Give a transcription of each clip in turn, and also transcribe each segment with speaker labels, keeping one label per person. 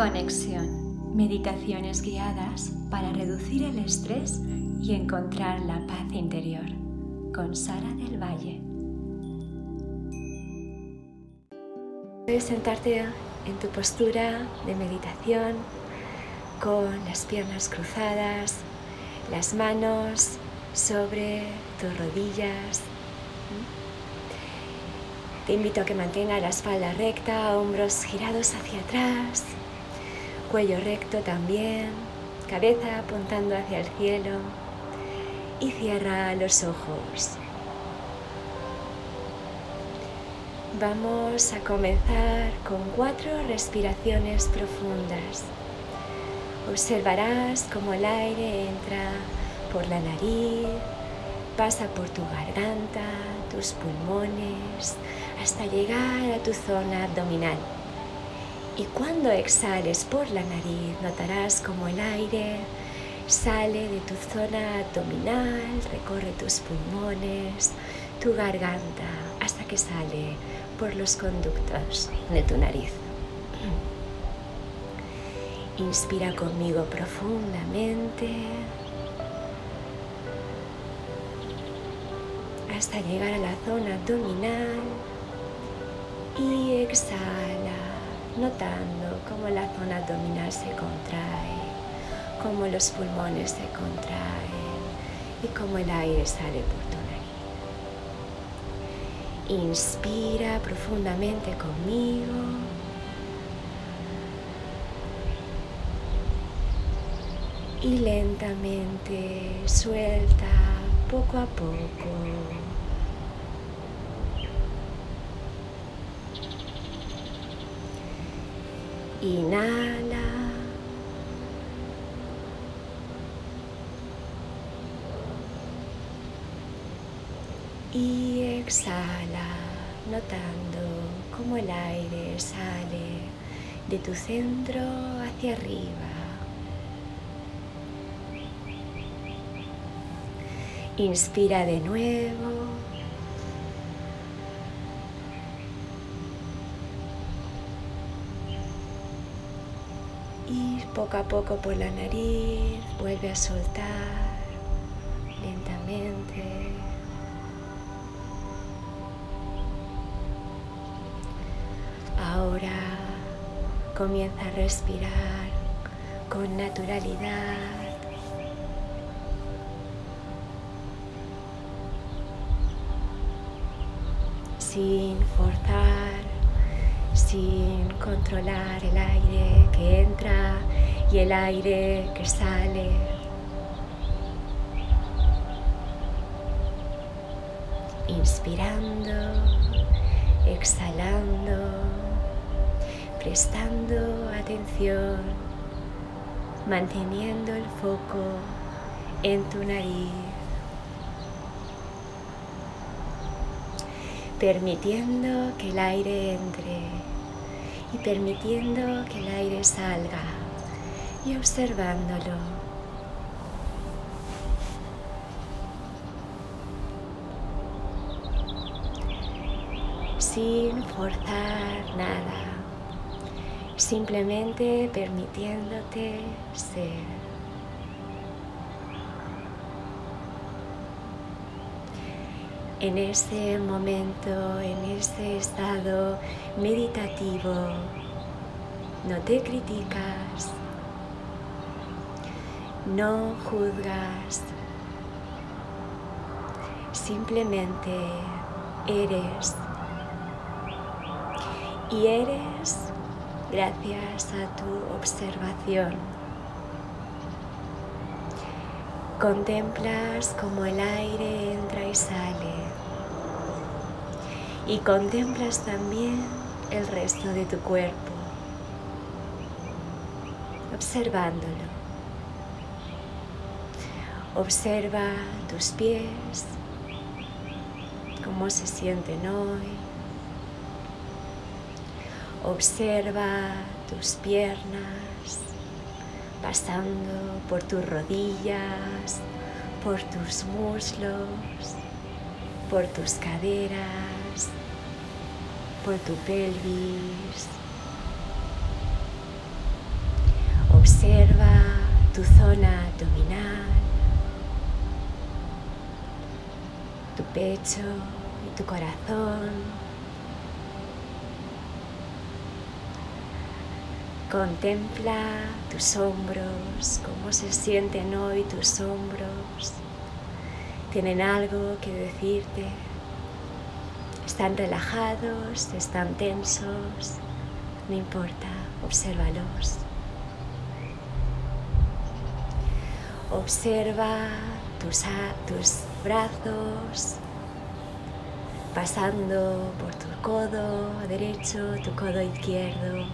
Speaker 1: Conexión. Meditaciones guiadas para reducir el estrés y encontrar la paz interior. Con Sara del Valle. Puedes sentarte en tu postura de meditación con las piernas cruzadas, las manos sobre tus rodillas. Te invito a que mantenga la espalda recta, hombros girados hacia atrás, cuello recto también, cabeza apuntando hacia el cielo y cierra los ojos. Vamos a comenzar con cuatro respiraciones profundas. Observarás cómo el aire entra por la nariz, pasa por tu garganta, tus pulmones, hasta llegar a tu zona abdominal. Y cuando exhales por la nariz, notarás como el aire sale de tu zona abdominal, recorre tus pulmones, tu garganta, hasta que sale por los conductos de tu nariz. Inspira conmigo profundamente hasta llegar a la zona abdominal y exhala, notando cómo la zona abdominal se contrae, cómo los pulmones se contraen y cómo el aire sale por tu nariz. Inspira profundamente conmigo. Y lentamente suelta poco a poco. Inhala. Y exhala, notando cómo el aire sale de tu centro hacia arriba. Inspira de nuevo. Poco a poco por la nariz, vuelve a soltar lentamente. Ahora comienza a respirar con naturalidad. Sin forzar, sin controlar el aire que entra y el aire que sale. Inspirando, exhalando, prestando atención, manteniendo el foco en tu nariz, permitiendo que el aire entre y permitiendo que el aire salga y observándolo. Sin forzar nada, simplemente permitiéndote ser. en ese momento, en ese estado meditativo, no te criticas, no juzgas, simplemente eres. Y eres gracias a tu observación. Contemplas como el aire entra y sale. Y contemplas también el resto de tu cuerpo, observándolo. Observa tus pies, cómo se sienten hoy. Observa tus piernas pasando por tus rodillas, por tus muslos, por tus caderas, por tu pelvis. Observa tu zona abdominal, tu pecho y tu corazón. Contempla tus hombros, cómo se sienten hoy tus hombros. ¿Tienen algo que decirte? ¿Están relajados? ¿Están tensos? No importa, obsérvalos. Observa tus, tus brazos pasando por tu codo derecho, tu codo izquierdo,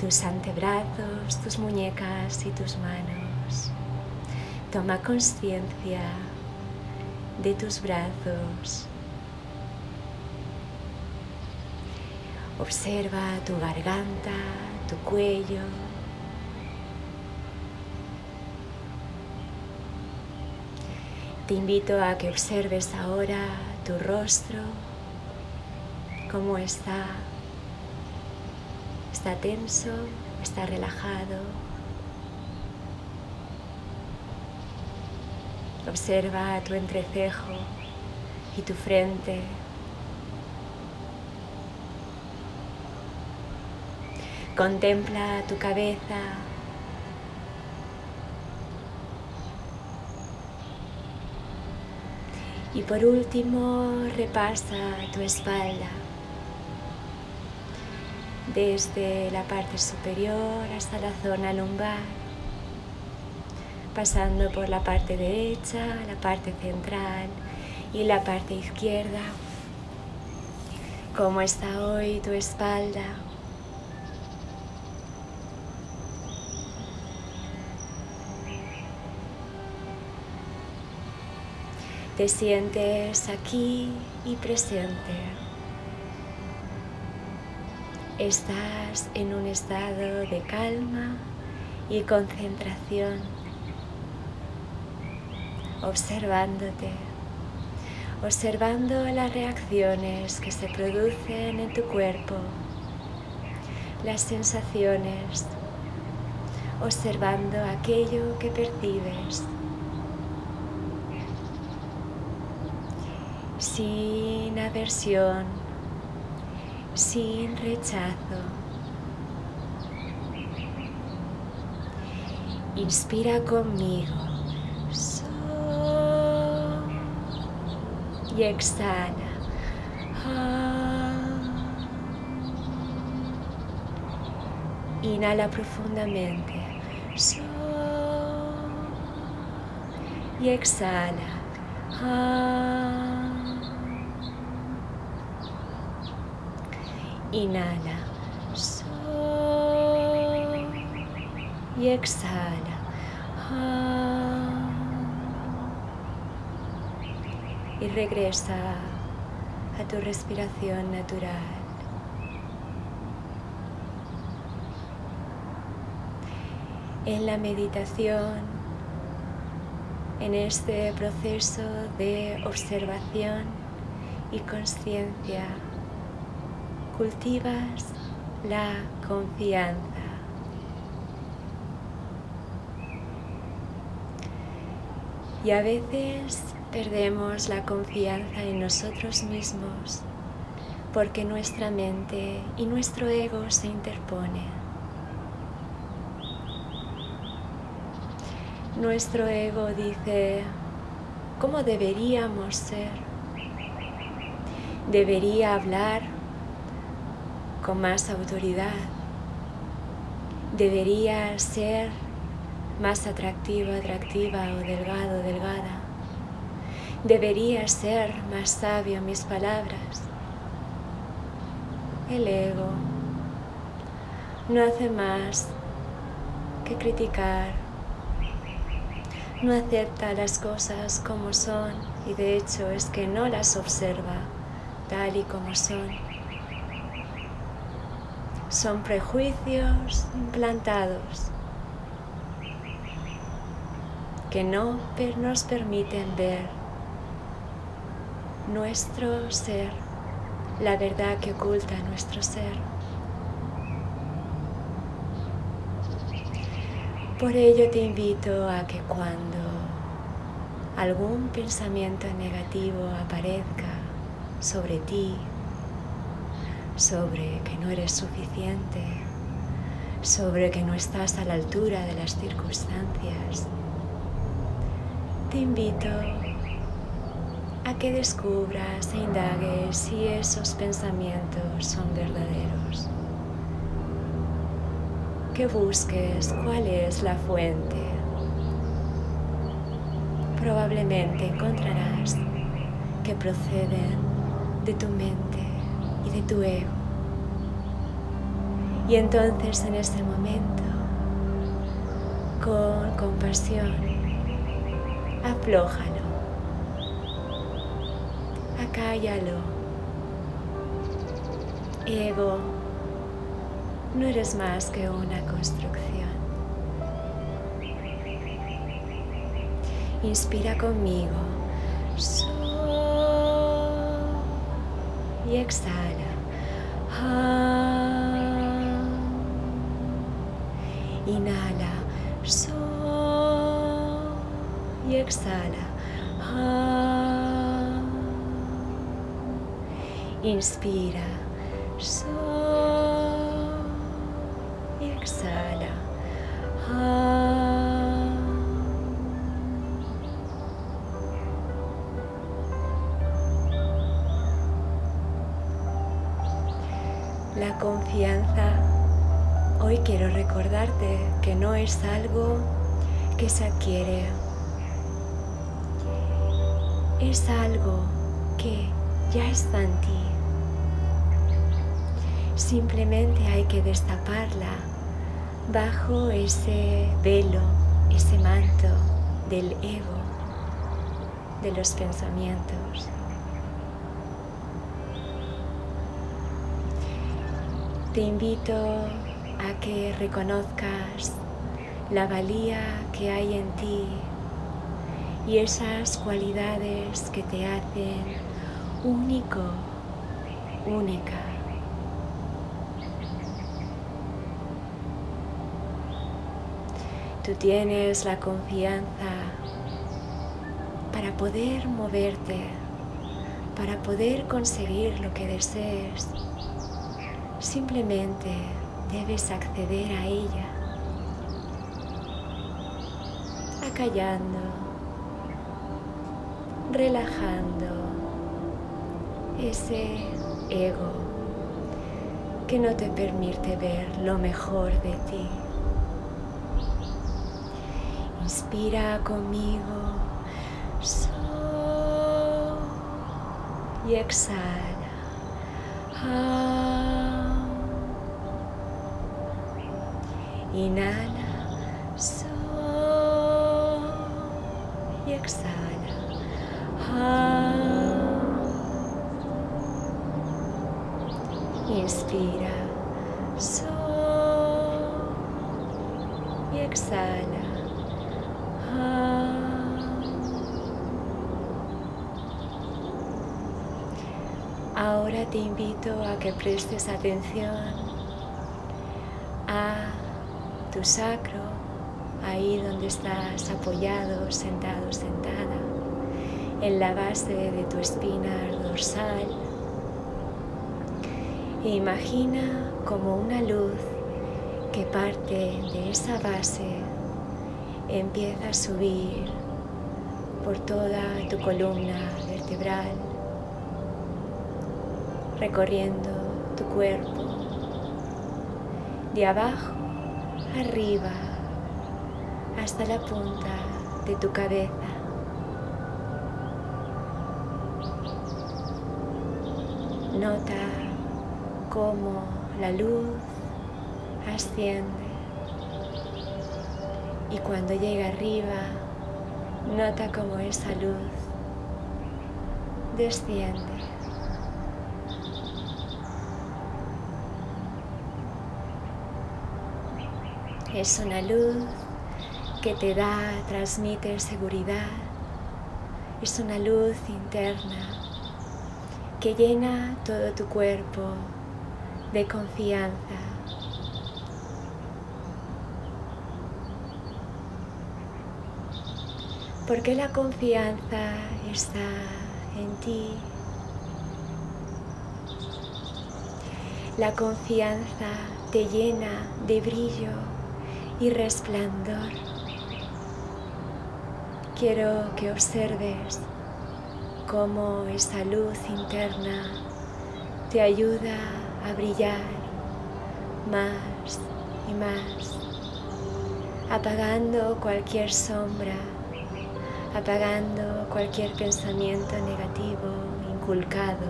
Speaker 1: tus antebrazos, tus muñecas y tus manos. Toma conciencia de tus brazos. Observa tu garganta, tu cuello, Te invito a que observes ahora tu rostro, cómo está. Está tenso, está relajado. Observa tu entrecejo y tu frente. Contempla tu cabeza Y por último, repasa tu espalda desde la parte superior hasta la zona lumbar, pasando por la parte derecha, la parte central y la parte izquierda. ¿Cómo está hoy tu espalda? Te sientes aquí y presente. Estás en un estado de calma y concentración, observándote, observando las reacciones que se producen en tu cuerpo, las sensaciones, observando aquello que percibes. Sin aversión, sin rechazo. Inspira conmigo y exhala. Inhala profundamente y exhala. Inhala. Y exhala. Y regresa a tu respiración natural. En la meditación, en este proceso de observación y conciencia, cultivas la confianza. Y a veces perdemos la confianza en nosotros mismos porque nuestra mente y nuestro ego se interponen. Nuestro ego dice, ¿cómo deberíamos ser? Debería hablar más autoridad. Debería ser más atractivo, atractiva o delgado, delgada. Debería ser más sabio mis palabras. El ego no hace más que criticar, no acepta las cosas como son y de hecho es que no las observa tal y como son son prejuicios implantados que no nos permiten ver nuestro ser, la verdad que oculta nuestro ser. Por ello te invito a que cuando algún pensamiento negativo aparezca sobre ti, sobre que no eres suficiente, sobre que no estás a la altura de las circunstancias, te invito a que descubras e indagues si esos pensamientos son verdaderos. Que busques cuál es la fuente. Probablemente encontrarás que proceden de tu mente de tu ego. Y entonces en ese momento, con compasión, aflójalo, acállalo. Ego, no eres más que una construcción. Inspira conmigo. Exhala. Inhala. y exhala. Inspira. y exhala. La confianza, hoy quiero recordarte que no es algo que se adquiere, es algo que ya está en ti. Simplemente hay que destaparla bajo ese velo, ese manto del ego, de los pensamientos. Te invito a que reconozcas la valía que hay en ti y esas cualidades que te hacen único, única. Tú tienes la confianza para poder moverte, para poder conseguir lo que desees Simplemente debes acceder a ella, acallando, relajando ese ego que no te permite ver lo mejor de ti. Inspira conmigo y exhala. Inhala, so y exhala. Inspira, so y exhala. Ahora te invito a que prestes atención tu sacro, ahí donde estás apoyado, sentado, sentada, en la base de tu espina dorsal. E imagina como una luz que parte de esa base empieza a subir por toda tu columna vertebral, recorriendo tu cuerpo de abajo arriba hasta la punta de tu cabeza. Nota cómo la luz asciende y cuando llega arriba, nota cómo esa luz desciende. Es una luz que te da, transmite seguridad. Es una luz interna que llena todo tu cuerpo de confianza. Porque la confianza está en ti. La confianza te llena de brillo y resplandor. Quiero que observes cómo esa luz interna te ayuda a brillar más y más, apagando cualquier sombra, apagando cualquier pensamiento negativo inculcado,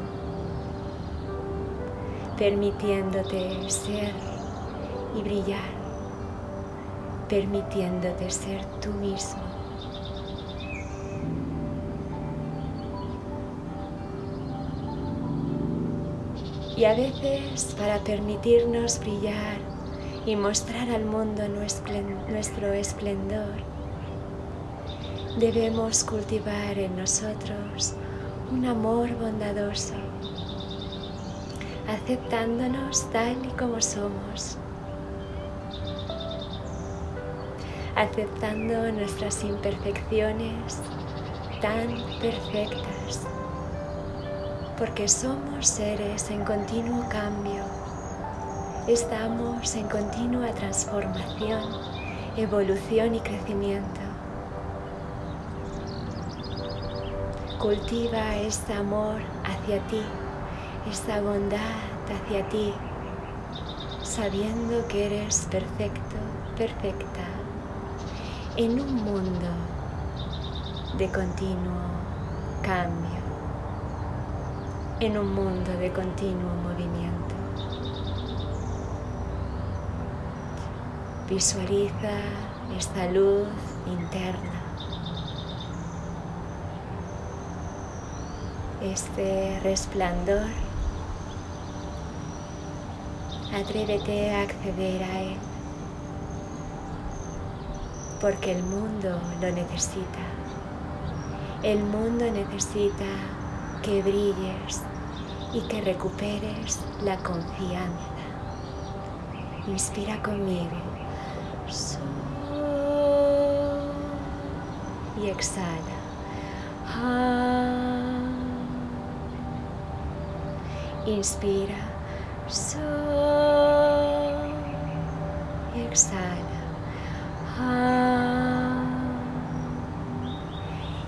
Speaker 1: permitiéndote ser y brillar, permitiéndote ser tú mismo. Y a veces para permitirnos brillar y mostrar al mundo nuestro esplendor, debemos cultivar en nosotros un amor bondadoso, aceptándonos tal y como somos, aceptando nuestras imperfecciones tan perfectas porque somos seres en continuo cambio. Estamos en continua transformación, evolución y crecimiento. Cultiva este amor hacia ti, esta bondad hacia ti, sabiendo que eres perfecto, perfecta, en un mundo de continuo cambio en un mundo de continuo movimiento. Visualiza esta luz interna, este resplandor. Atrévete a acceder a él, porque el mundo lo necesita. El mundo necesita que brilles y que recuperes la confianza. Inspira conmigo. Y exhala. Inspira. Y exhala.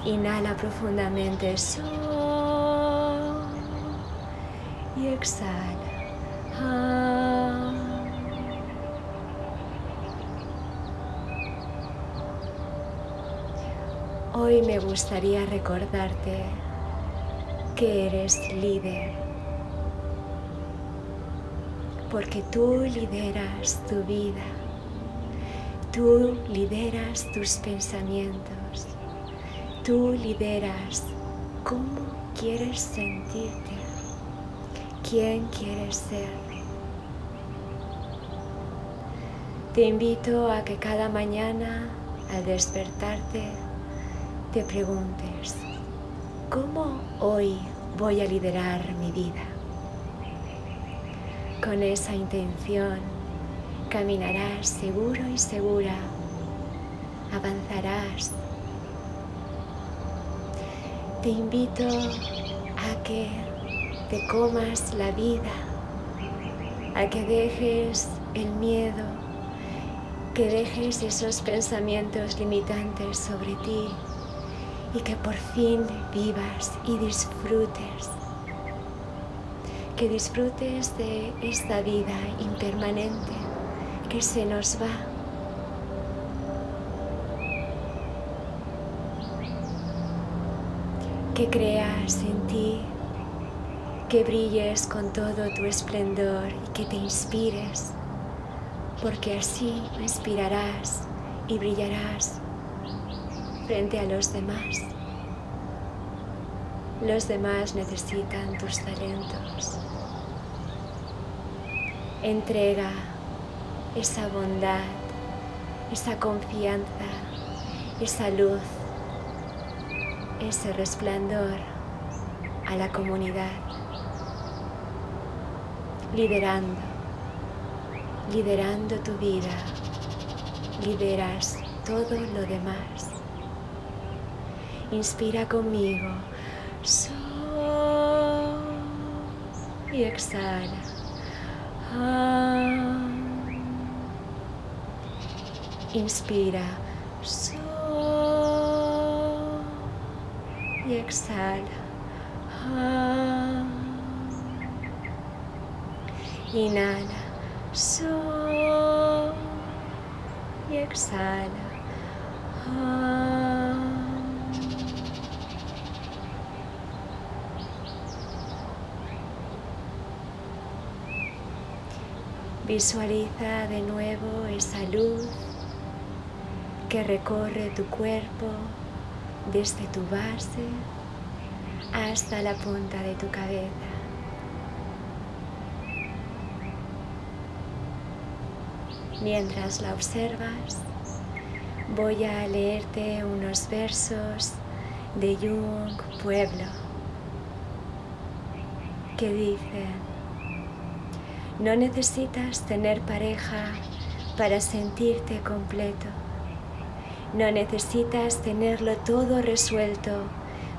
Speaker 1: Inhala profundamente. Y exhala. Ah. Hoy me gustaría recordarte que eres líder, porque tú lideras tu vida, tú lideras tus pensamientos, tú lideras cómo quieres sentirte quién quieres ser. Te invito a que cada mañana al despertarte te preguntes, ¿cómo hoy voy a liderar mi vida? Con esa intención caminarás seguro y segura, avanzarás. Te invito a que te comas la vida, a que dejes el miedo, que dejes esos pensamientos limitantes sobre ti y que por fin vivas y disfrutes, que disfrutes de esta vida impermanente que se nos va. Que creas en ti que brilles con todo tu esplendor y que te inspires, porque así inspirarás y brillarás frente a los demás. Los demás necesitan tus talentos. Entrega esa bondad, esa confianza, esa luz, ese resplandor a la comunidad liderando, liderando tu vida, lideras todo lo demás. Inspira conmigo. So y exhala. Ah. Inspira. So y exhala. Ah. Inhala. Y exhala. Ah. Visualiza de nuevo esa luz que recorre tu cuerpo desde tu base hasta la punta de tu cabeza. Mientras la observas, voy a leerte unos versos de Jung Pueblo que dicen, no necesitas tener pareja para sentirte completo. No necesitas tenerlo todo resuelto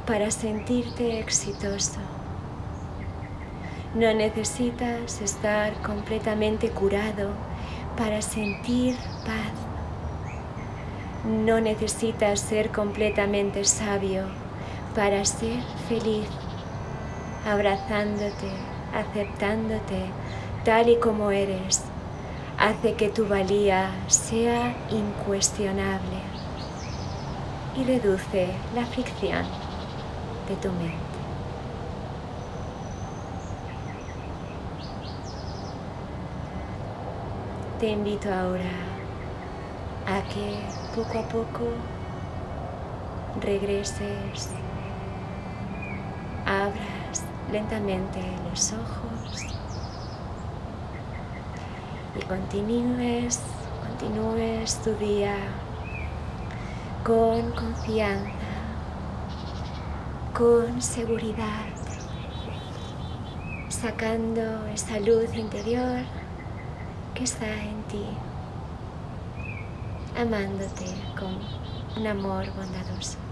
Speaker 1: para sentirte exitoso. No necesitas estar completamente curado para sentir paz. No necesitas ser completamente sabio para ser feliz, abrazándote, aceptándote tal y como eres, hace que tu valía sea incuestionable y reduce la fricción de tu mente. Te invito ahora a que poco a poco regreses, abras lentamente los ojos y continúes, continúes tu día con confianza, con seguridad, sacando esa luz interior que está en ti, amándote con un amor bondadoso.